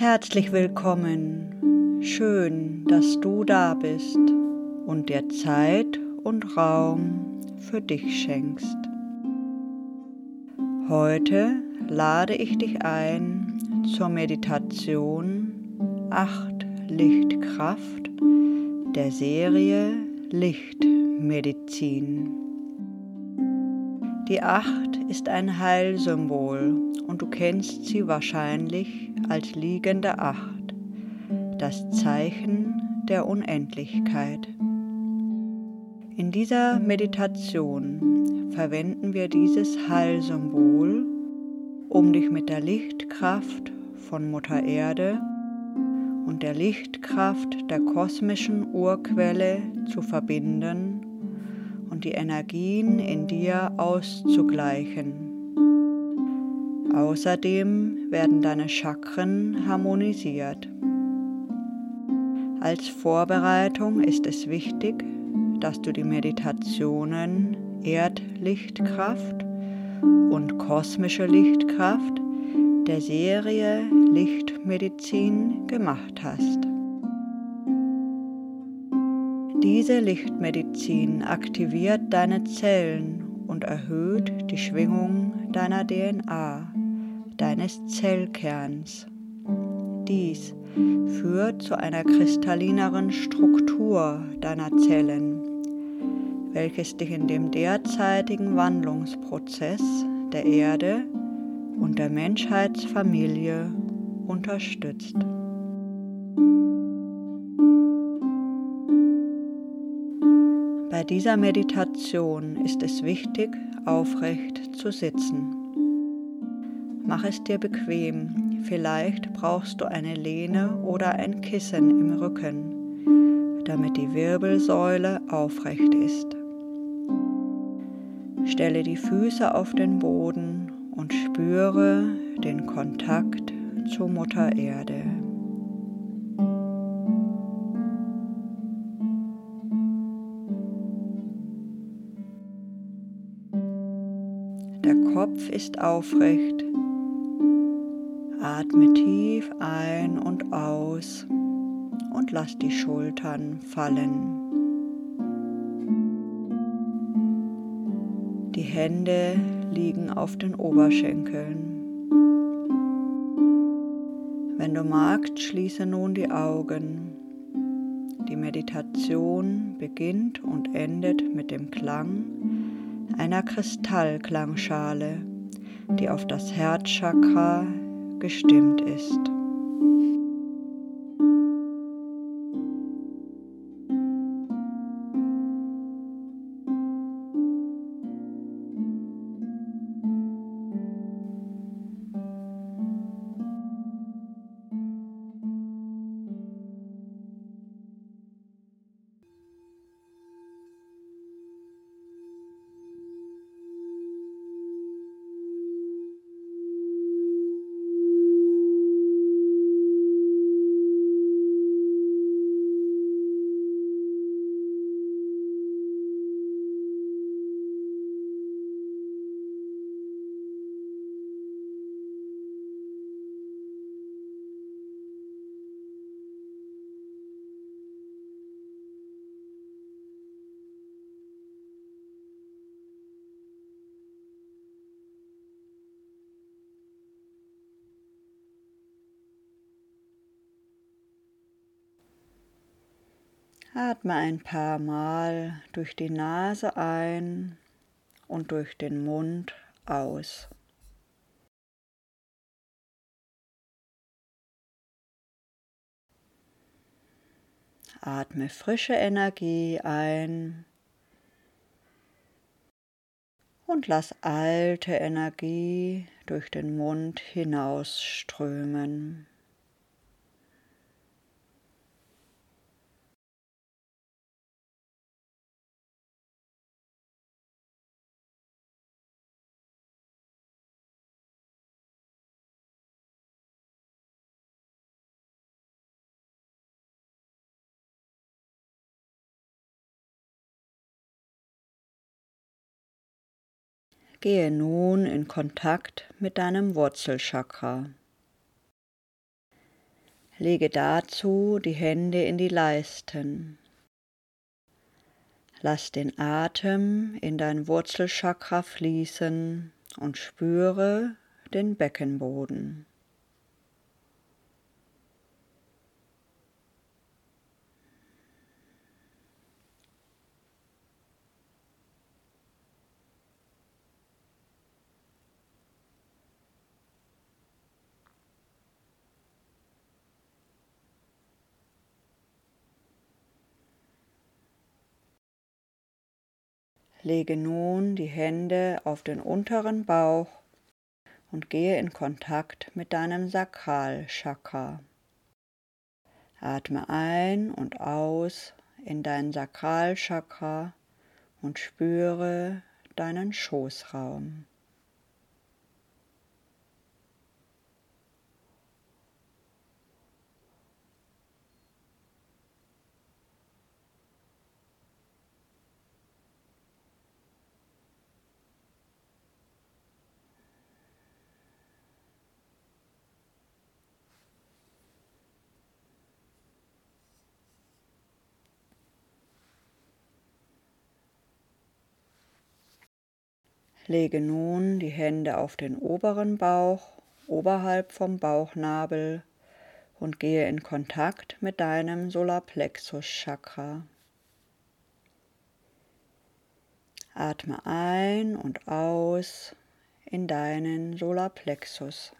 Herzlich willkommen. Schön, dass du da bist und dir Zeit und Raum für dich schenkst. Heute lade ich dich ein zur Meditation 8 Lichtkraft der Serie Lichtmedizin. Die 8 ist ein Heilsymbol und du kennst sie wahrscheinlich als liegende Acht, das Zeichen der Unendlichkeit. In dieser Meditation verwenden wir dieses Heilsymbol, um dich mit der Lichtkraft von Mutter Erde und der Lichtkraft der kosmischen Urquelle zu verbinden und die Energien in dir auszugleichen. Außerdem werden deine Chakren harmonisiert. Als Vorbereitung ist es wichtig, dass du die Meditationen Erdlichtkraft und kosmische Lichtkraft der Serie Lichtmedizin gemacht hast. Diese Lichtmedizin aktiviert deine Zellen und erhöht die Schwingung deiner DNA, deines Zellkerns. Dies führt zu einer kristallineren Struktur deiner Zellen, welches dich in dem derzeitigen Wandlungsprozess der Erde und der Menschheitsfamilie unterstützt. Bei dieser Meditation ist es wichtig, aufrecht zu sitzen. Mach es dir bequem, vielleicht brauchst du eine Lehne oder ein Kissen im Rücken, damit die Wirbelsäule aufrecht ist. Stelle die Füße auf den Boden und spüre den Kontakt zu Mutter Erde. Der Kopf ist aufrecht. Atme tief ein und aus und lass die Schultern fallen. Die Hände liegen auf den Oberschenkeln. Wenn du magst, schließe nun die Augen. Die Meditation beginnt und endet mit dem Klang einer Kristallklangschale, die auf das Herzchakra gestimmt ist. Atme ein paar Mal durch die Nase ein und durch den Mund aus. Atme frische Energie ein und lass alte Energie durch den Mund hinausströmen. Gehe nun in Kontakt mit deinem Wurzelchakra. Lege dazu die Hände in die Leisten. Lass den Atem in dein Wurzelchakra fließen und spüre den Beckenboden. Lege nun die Hände auf den unteren Bauch und gehe in Kontakt mit deinem Sakralchakra. Atme ein und aus in dein Sakralchakra und spüre deinen Schoßraum. Lege nun die Hände auf den oberen Bauch, oberhalb vom Bauchnabel und gehe in Kontakt mit deinem Solarplexus Chakra. Atme ein und aus in deinen Solarplexus.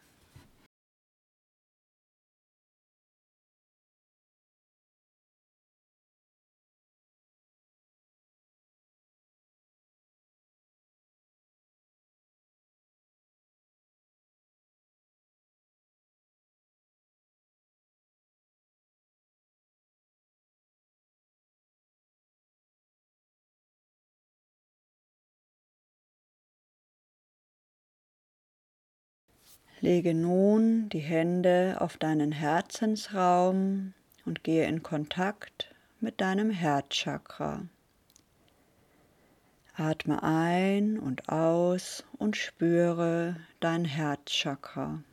Lege nun die Hände auf deinen Herzensraum und gehe in Kontakt mit deinem Herzchakra. Atme ein und aus und spüre dein Herzchakra.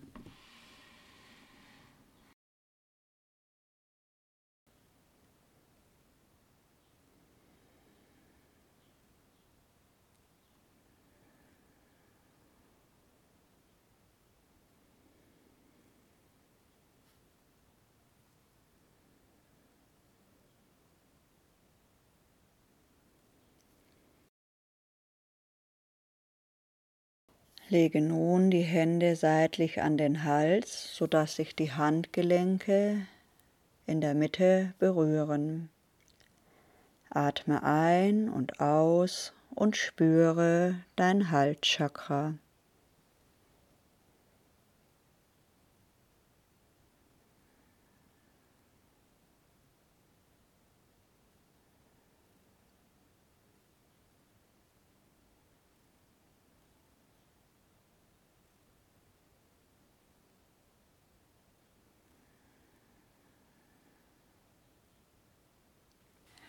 Lege nun die Hände seitlich an den Hals, sodass sich die Handgelenke in der Mitte berühren. Atme ein und aus und spüre dein Halschakra.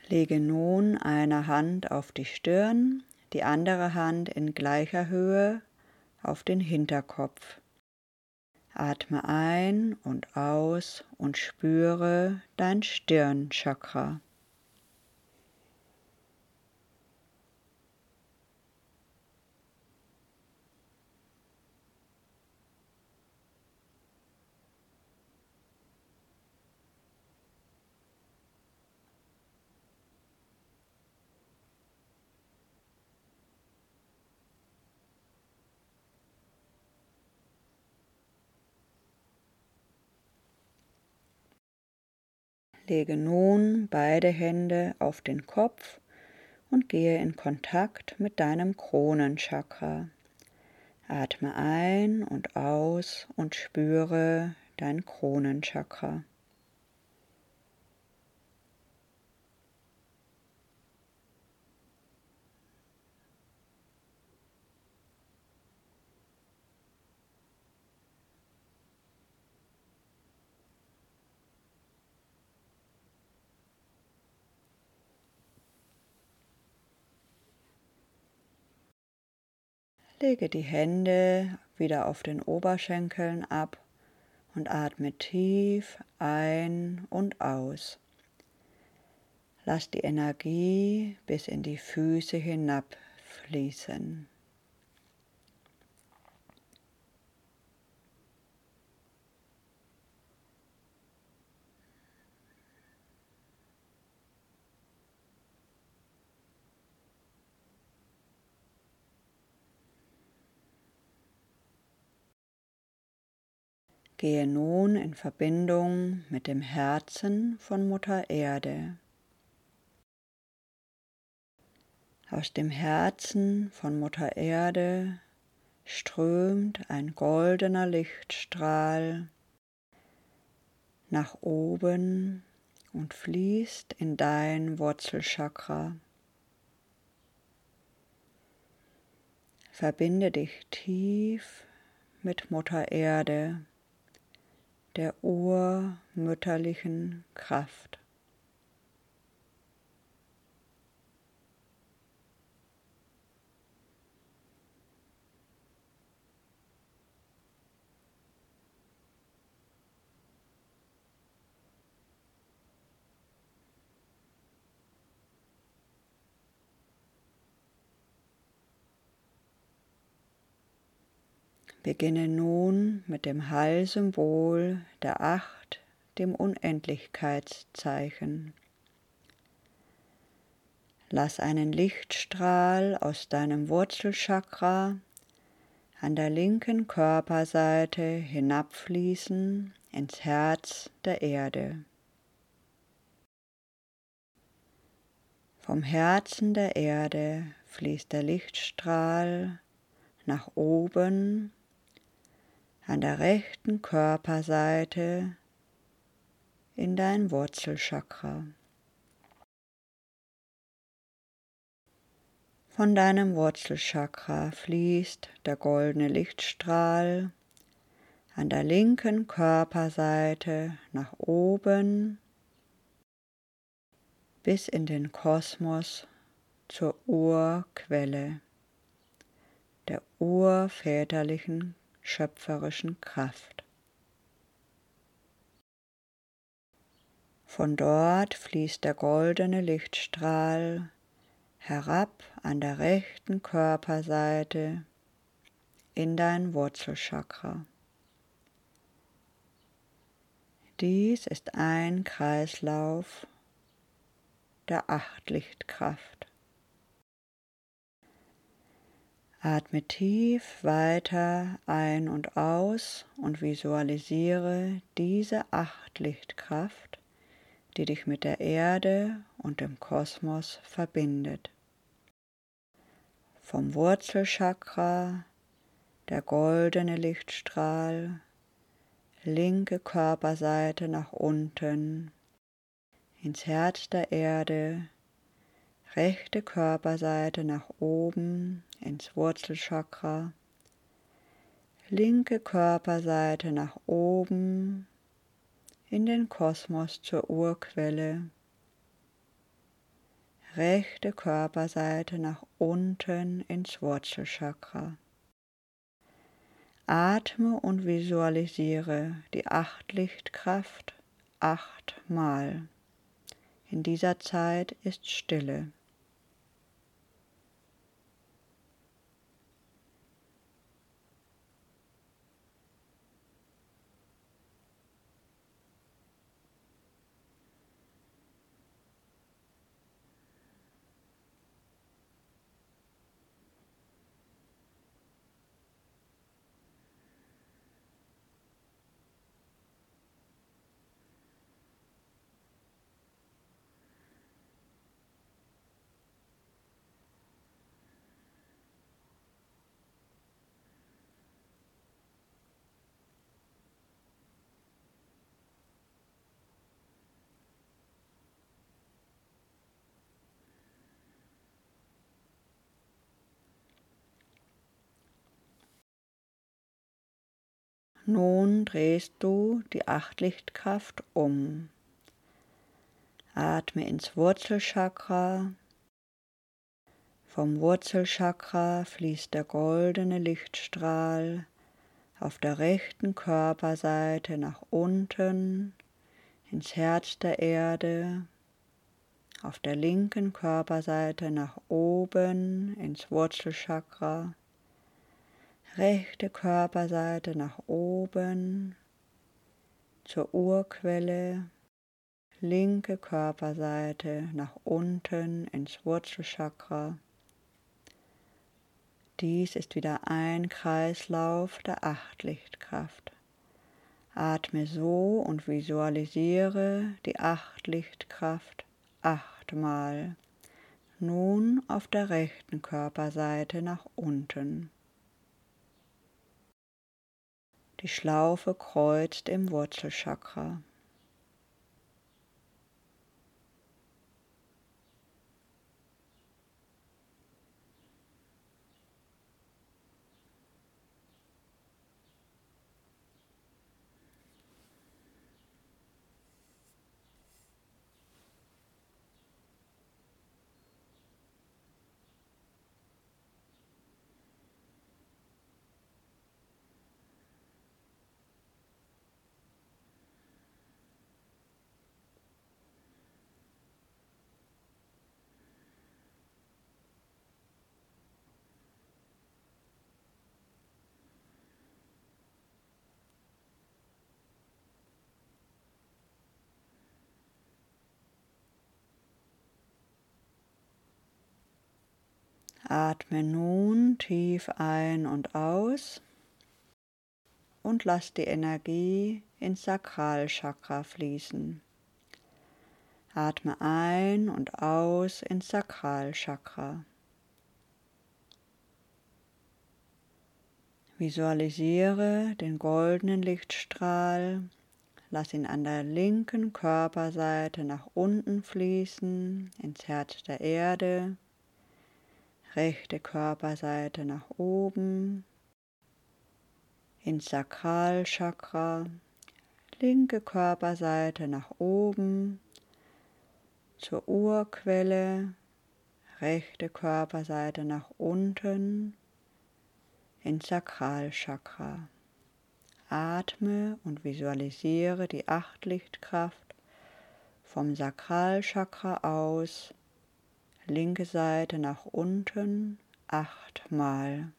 Lege nun eine Hand auf die Stirn, die andere Hand in gleicher Höhe auf den Hinterkopf. Atme ein und aus und spüre dein Stirnchakra. Lege nun beide Hände auf den Kopf und gehe in Kontakt mit deinem Kronenchakra. Atme ein und aus und spüre dein Kronenchakra. Lege die Hände wieder auf den Oberschenkeln ab und atme tief ein und aus. Lass die Energie bis in die Füße hinabfließen. Gehe nun in Verbindung mit dem Herzen von Mutter Erde. Aus dem Herzen von Mutter Erde strömt ein goldener Lichtstrahl nach oben und fließt in dein Wurzelchakra. Verbinde dich tief mit Mutter Erde der urmütterlichen Kraft. Beginne nun mit dem Heilsymbol der Acht, dem Unendlichkeitszeichen. Lass einen Lichtstrahl aus deinem Wurzelchakra an der linken Körperseite hinabfließen ins Herz der Erde. Vom Herzen der Erde fließt der Lichtstrahl nach oben an der rechten Körperseite in dein Wurzelchakra. Von deinem Wurzelchakra fließt der goldene Lichtstrahl an der linken Körperseite nach oben bis in den Kosmos zur Urquelle, der urväterlichen schöpferischen Kraft. Von dort fließt der goldene Lichtstrahl herab an der rechten Körperseite in dein Wurzelchakra. Dies ist ein Kreislauf der Achtlichtkraft. Atme tief weiter ein und aus und visualisiere diese Achtlichtkraft, die dich mit der Erde und dem Kosmos verbindet. Vom Wurzelchakra der goldene Lichtstrahl, linke Körperseite nach unten, ins Herz der Erde, rechte Körperseite nach oben ins Wurzelchakra, linke Körperseite nach oben in den Kosmos zur Urquelle, rechte Körperseite nach unten ins Wurzelchakra. Atme und visualisiere die Achtlichtkraft achtmal. In dieser Zeit ist Stille. Nun drehst du die Achtlichtkraft um. Atme ins Wurzelchakra. Vom Wurzelchakra fließt der goldene Lichtstrahl auf der rechten Körperseite nach unten ins Herz der Erde, auf der linken Körperseite nach oben ins Wurzelchakra, rechte Körperseite nach oben zur Urquelle, linke Körperseite nach unten ins Wurzelchakra. Dies ist wieder ein Kreislauf der Achtlichtkraft. Atme so und visualisiere die Achtlichtkraft achtmal. Nun auf der rechten Körperseite nach unten. Die Schlaufe kreuzt im Wurzelchakra. Atme nun tief ein und aus und lass die Energie ins Sakralchakra fließen. Atme ein und aus ins Sakralchakra. Visualisiere den goldenen Lichtstrahl, lass ihn an der linken Körperseite nach unten fließen ins Herz der Erde rechte Körperseite nach oben, ins Sakralchakra, linke Körperseite nach oben, zur Urquelle, rechte Körperseite nach unten, ins Sakralchakra. Atme und visualisiere die Achtlichtkraft vom Sakralchakra aus linke Seite nach unten achtmal.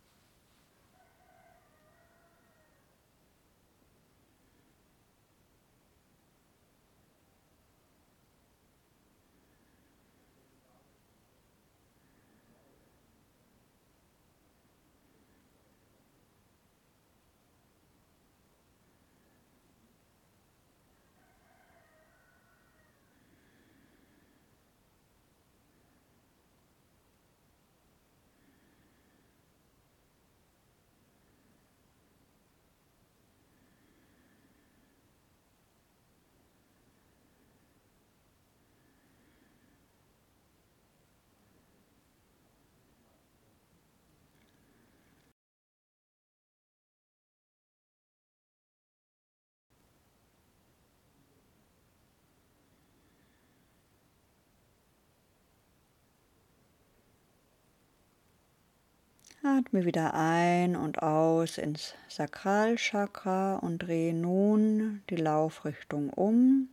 Atme wieder ein und aus ins Sakralchakra und drehe nun die Laufrichtung um.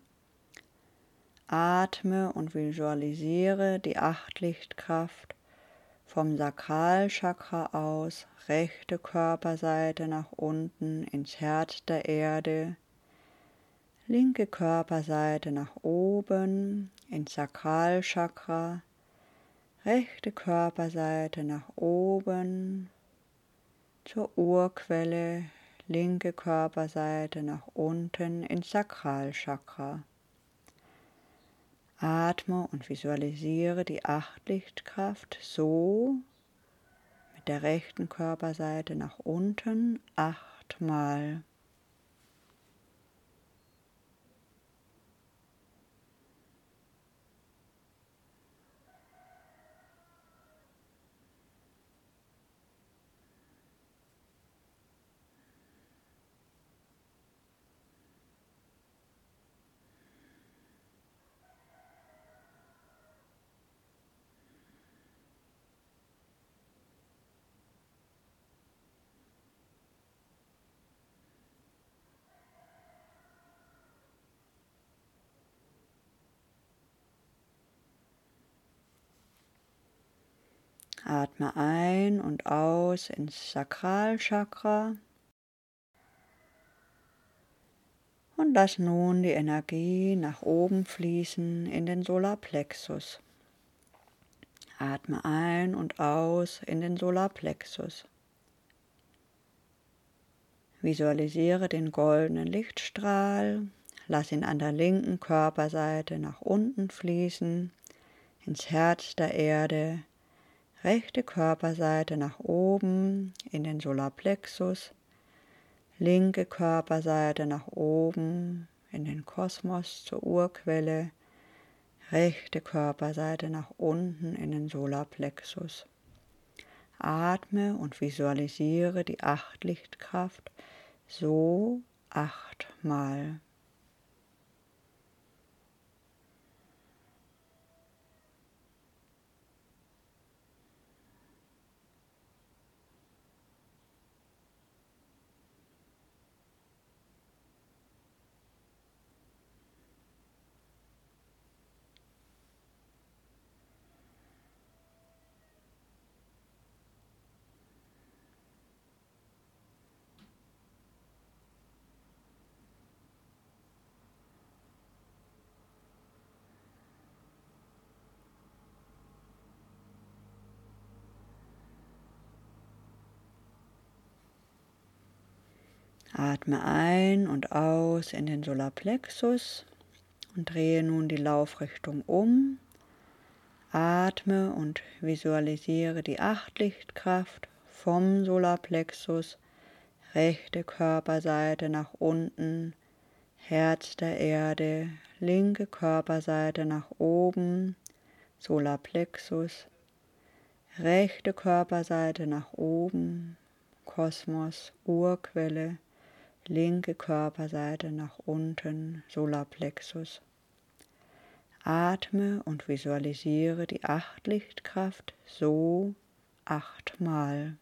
Atme und visualisiere die Achtlichtkraft vom Sakralchakra aus, rechte Körperseite nach unten ins Herz der Erde, linke Körperseite nach oben ins Sakralchakra, rechte Körperseite nach oben zur Urquelle, linke Körperseite nach unten ins Sakralchakra. Atme und visualisiere die Achtlichtkraft so mit der rechten Körperseite nach unten achtmal. Atme ein und aus ins Sakralchakra. Und lass nun die Energie nach oben fließen in den Solarplexus. Atme ein und aus in den Solarplexus. Visualisiere den goldenen Lichtstrahl, lass ihn an der linken Körperseite nach unten fließen, ins Herz der Erde, rechte Körperseite nach oben in den Solarplexus, linke Körperseite nach oben in den Kosmos zur Urquelle, rechte Körperseite nach unten in den Solarplexus. Atme und visualisiere die Achtlichtkraft so achtmal. Atme ein und aus in den Solarplexus und drehe nun die Laufrichtung um. Atme und visualisiere die Achtlichtkraft vom Solarplexus, rechte Körperseite nach unten, Herz der Erde, linke Körperseite nach oben, Solarplexus, rechte Körperseite nach oben, Kosmos, Urquelle, linke Körperseite nach unten, Solarplexus. Atme und visualisiere die Achtlichtkraft so achtmal.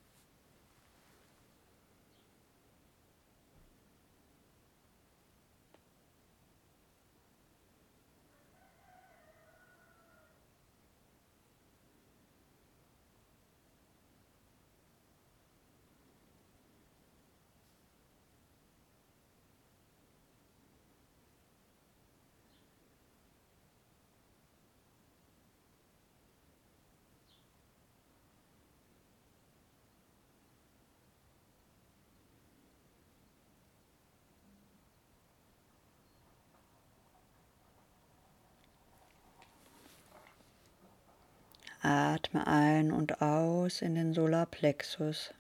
Atme ein und aus in den Solarplexus.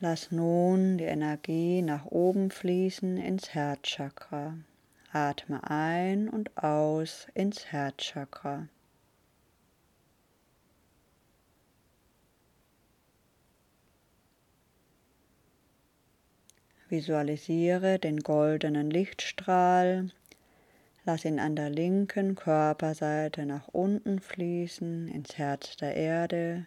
Lass nun die Energie nach oben fließen ins Herzchakra. Atme ein und aus ins Herzchakra. Visualisiere den goldenen Lichtstrahl. Lass ihn an der linken Körperseite nach unten fließen ins Herz der Erde.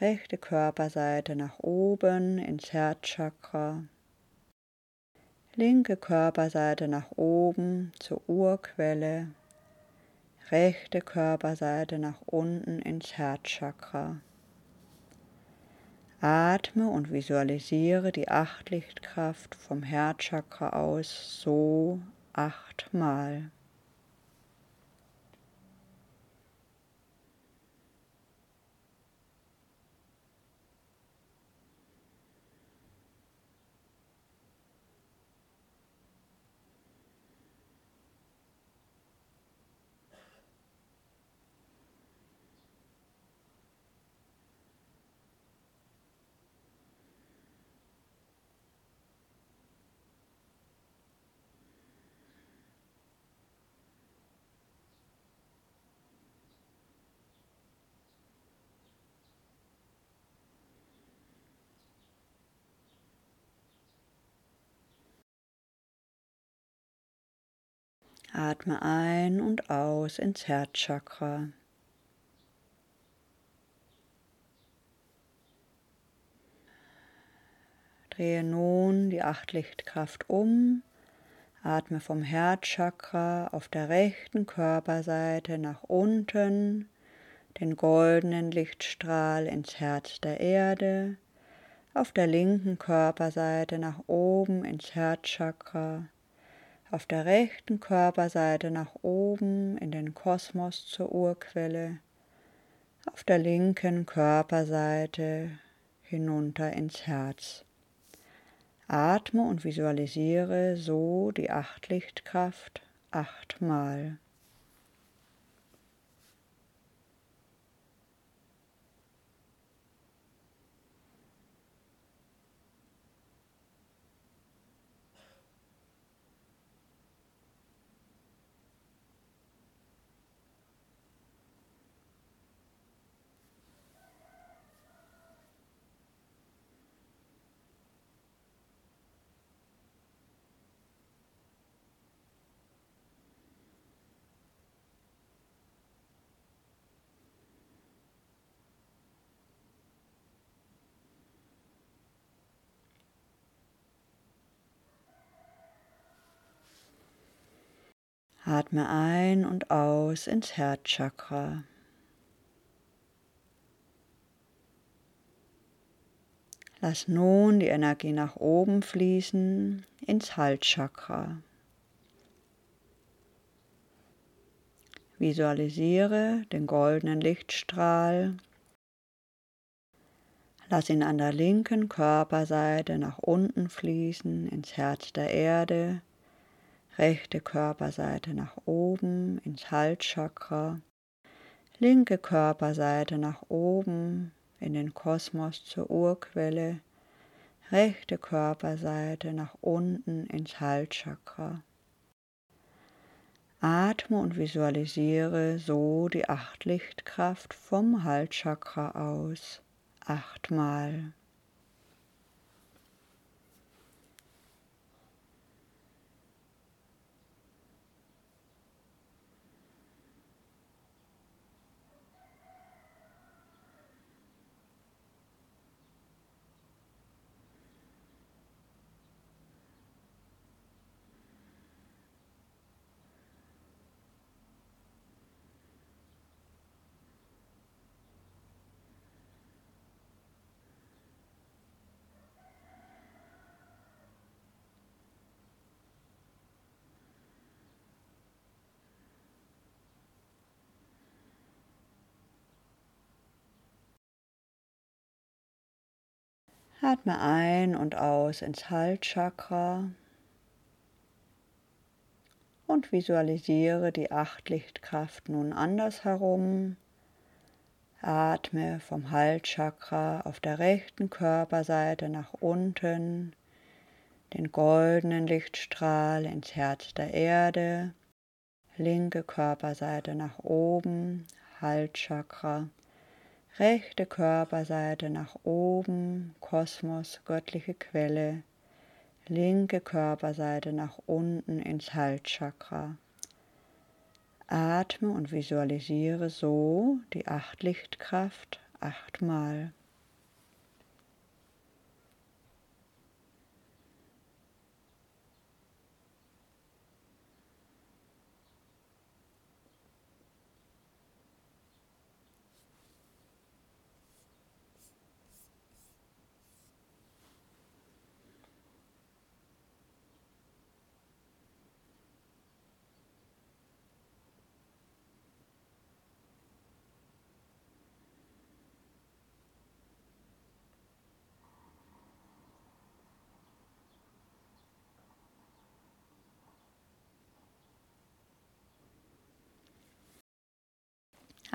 Rechte Körperseite nach oben ins Herzchakra. Linke Körperseite nach oben zur Urquelle. Rechte Körperseite nach unten ins Herzchakra. Atme und visualisiere die Achtlichtkraft vom Herzchakra aus so achtmal. Atme ein und aus ins Herzchakra. Drehe nun die Achtlichtkraft um. Atme vom Herzchakra auf der rechten Körperseite nach unten, den goldenen Lichtstrahl ins Herz der Erde, auf der linken Körperseite nach oben ins Herzchakra, auf der rechten Körperseite nach oben in den Kosmos zur Urquelle, auf der linken Körperseite hinunter ins Herz. Atme und visualisiere so die Achtlichtkraft achtmal. Atme ein und aus ins Herzchakra. Lass nun die Energie nach oben fließen ins Halschakra. Visualisiere den goldenen Lichtstrahl. Lass ihn an der linken Körperseite nach unten fließen ins Herz der Erde rechte Körperseite nach oben ins Halschakra, linke Körperseite nach oben in den Kosmos zur Urquelle, rechte Körperseite nach unten ins Halschakra. Atme und visualisiere so die Achtlichtkraft vom Halschakra aus achtmal. Atme ein und aus ins Halschakra und visualisiere die Achtlichtkraft nun andersherum. Atme vom Halschakra auf der rechten Körperseite nach unten, den goldenen Lichtstrahl ins Herz der Erde, linke Körperseite nach oben, Halschakra rechte Körperseite nach oben, Kosmos, göttliche Quelle, linke Körperseite nach unten ins Halschakra. Atme und visualisiere so die Achtlichtkraft achtmal.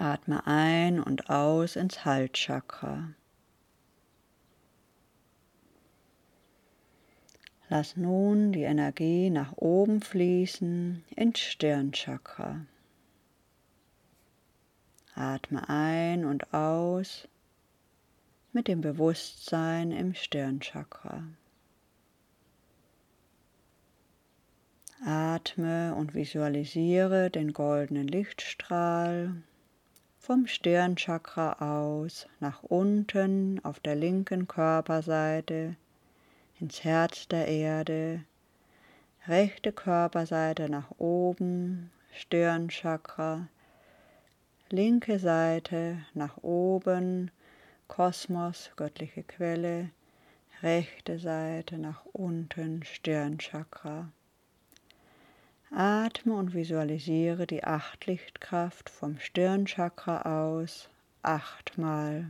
Atme ein und aus ins Halschakra. Lass nun die Energie nach oben fließen ins Stirnchakra. Atme ein und aus mit dem Bewusstsein im Stirnchakra. Atme und visualisiere den goldenen Lichtstrahl vom Stirnchakra aus nach unten auf der linken Körperseite ins Herz der Erde, rechte Körperseite nach oben, Stirnchakra, linke Seite nach oben, Kosmos, göttliche Quelle, rechte Seite nach unten, Stirnchakra. Atme und visualisiere die Achtlichtkraft vom Stirnchakra aus achtmal.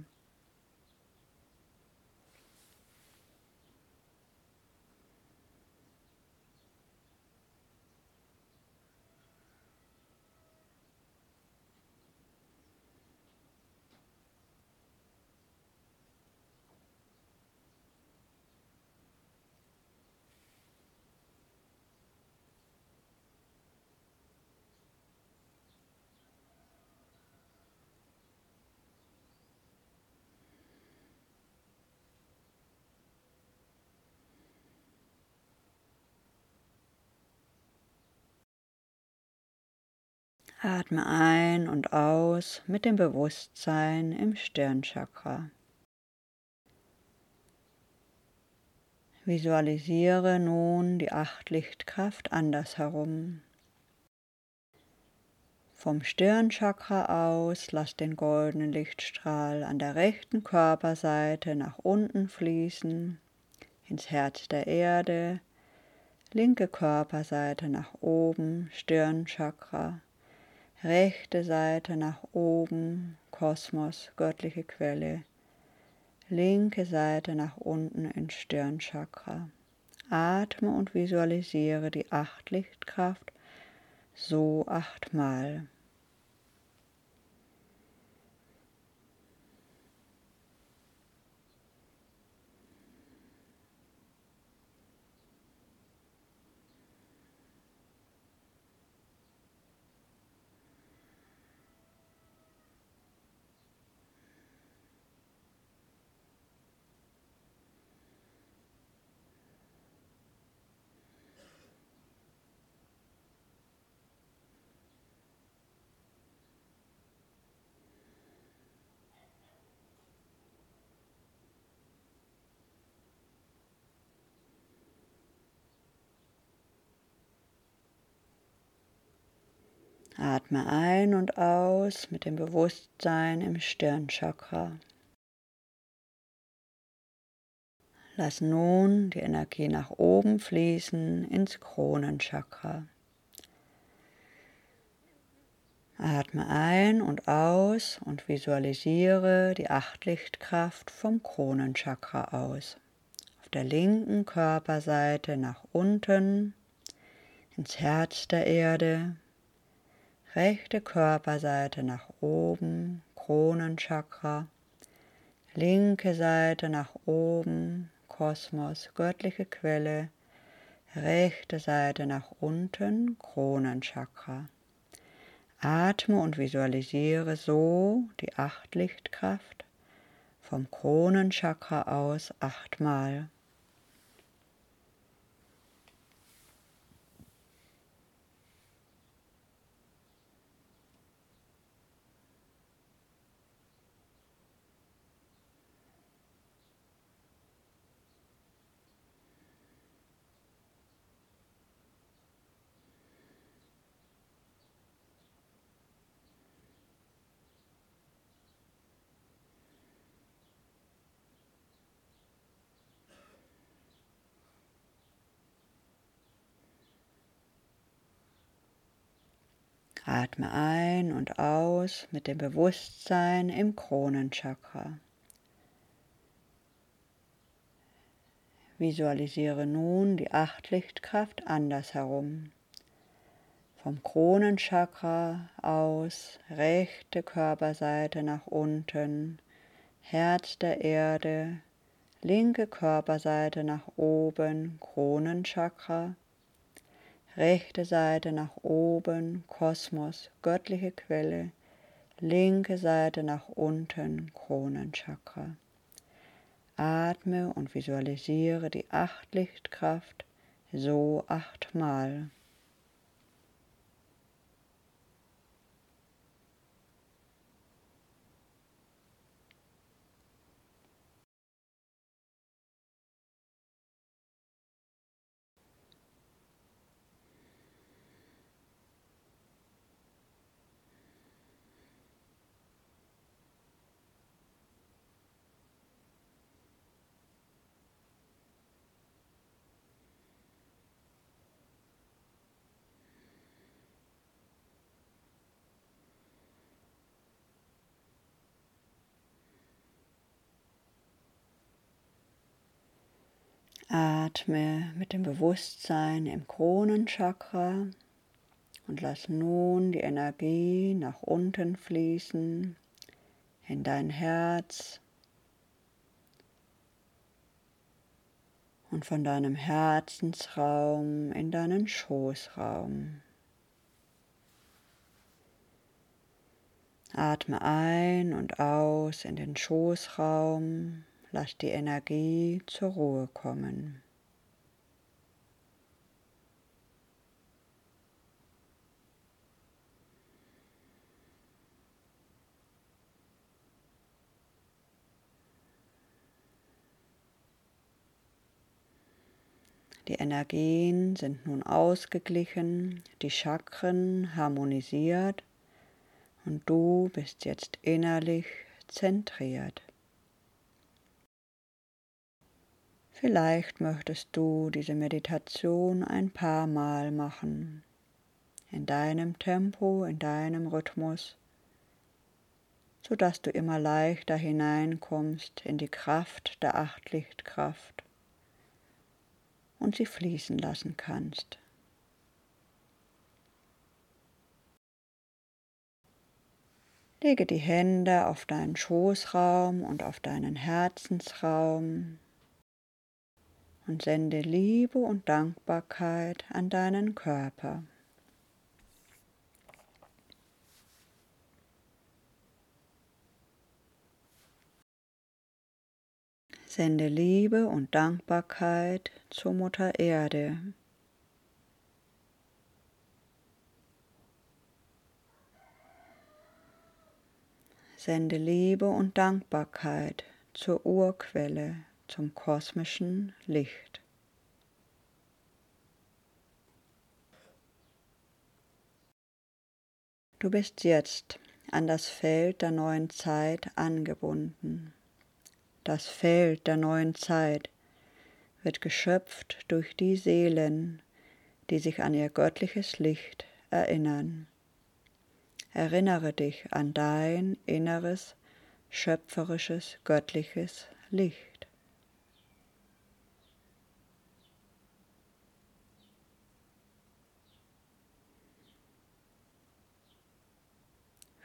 Atme ein und aus mit dem Bewusstsein im Stirnchakra. Visualisiere nun die Achtlichtkraft andersherum. Vom Stirnchakra aus lass den goldenen Lichtstrahl an der rechten Körperseite nach unten fließen, ins Herz der Erde, linke Körperseite nach oben, Stirnchakra rechte Seite nach oben, Kosmos, göttliche Quelle, linke Seite nach unten ins Stirnchakra. Atme und visualisiere die Achtlichtkraft so achtmal. Atme ein und aus mit dem Bewusstsein im Stirnchakra. Lass nun die Energie nach oben fließen ins Kronenchakra. Atme ein und aus und visualisiere die Achtlichtkraft vom Kronenchakra aus. Auf der linken Körperseite nach unten ins Herz der Erde rechte Körperseite nach oben, Kronenchakra, linke Seite nach oben, Kosmos, göttliche Quelle, rechte Seite nach unten, Kronenchakra. Atme und visualisiere so die Achtlichtkraft vom Kronenchakra aus achtmal. Atme ein und aus mit dem Bewusstsein im Kronenchakra. Visualisiere nun die Achtlichtkraft andersherum. Vom Kronenchakra aus, rechte Körperseite nach unten, Herz der Erde, linke Körperseite nach oben, Kronenchakra, rechte Seite nach oben, Kosmos, göttliche Quelle, linke Seite nach unten, Kronenchakra. Atme und visualisiere die Achtlichtkraft so achtmal. Atme mit dem Bewusstsein im Kronenchakra und lass nun die Energie nach unten fließen in dein Herz und von deinem Herzensraum in deinen Schoßraum. Atme ein und aus in den Schoßraum lass die Energie zur Ruhe kommen. Die Energien sind nun ausgeglichen, die Chakren harmonisiert und du bist jetzt innerlich zentriert. Vielleicht möchtest du diese Meditation ein paar Mal machen, in deinem Tempo, in deinem Rhythmus, sodass du immer leichter hineinkommst in die Kraft der Achtlichtkraft und sie fließen lassen kannst. Lege die Hände auf deinen Schoßraum und auf deinen Herzensraum und sende Liebe und Dankbarkeit an deinen Körper. Sende Liebe und Dankbarkeit zur Mutter Erde. Sende Liebe und Dankbarkeit zur Urquelle zum kosmischen Licht. Du bist jetzt an das Feld der neuen Zeit angebunden. Das Feld der neuen Zeit wird geschöpft durch die Seelen, die sich an ihr göttliches Licht erinnern. Erinnere dich an dein inneres, schöpferisches, göttliches Licht.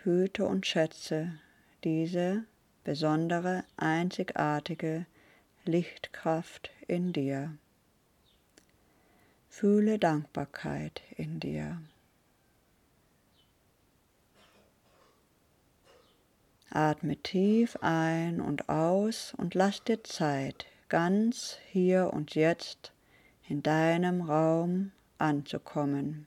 Hüte und schätze diese besondere, einzigartige Lichtkraft in dir. Fühle Dankbarkeit in dir. Atme tief ein und aus und lass dir Zeit, ganz hier und jetzt in deinem Raum anzukommen.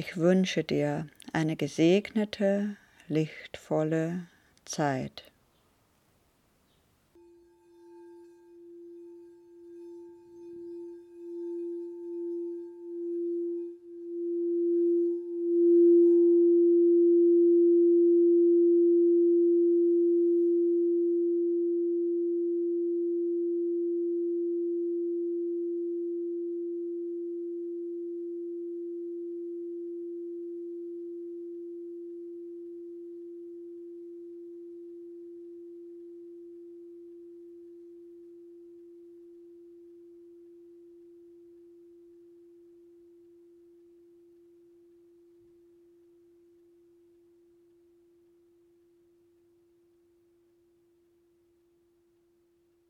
Ich wünsche dir eine gesegnete, lichtvolle Zeit.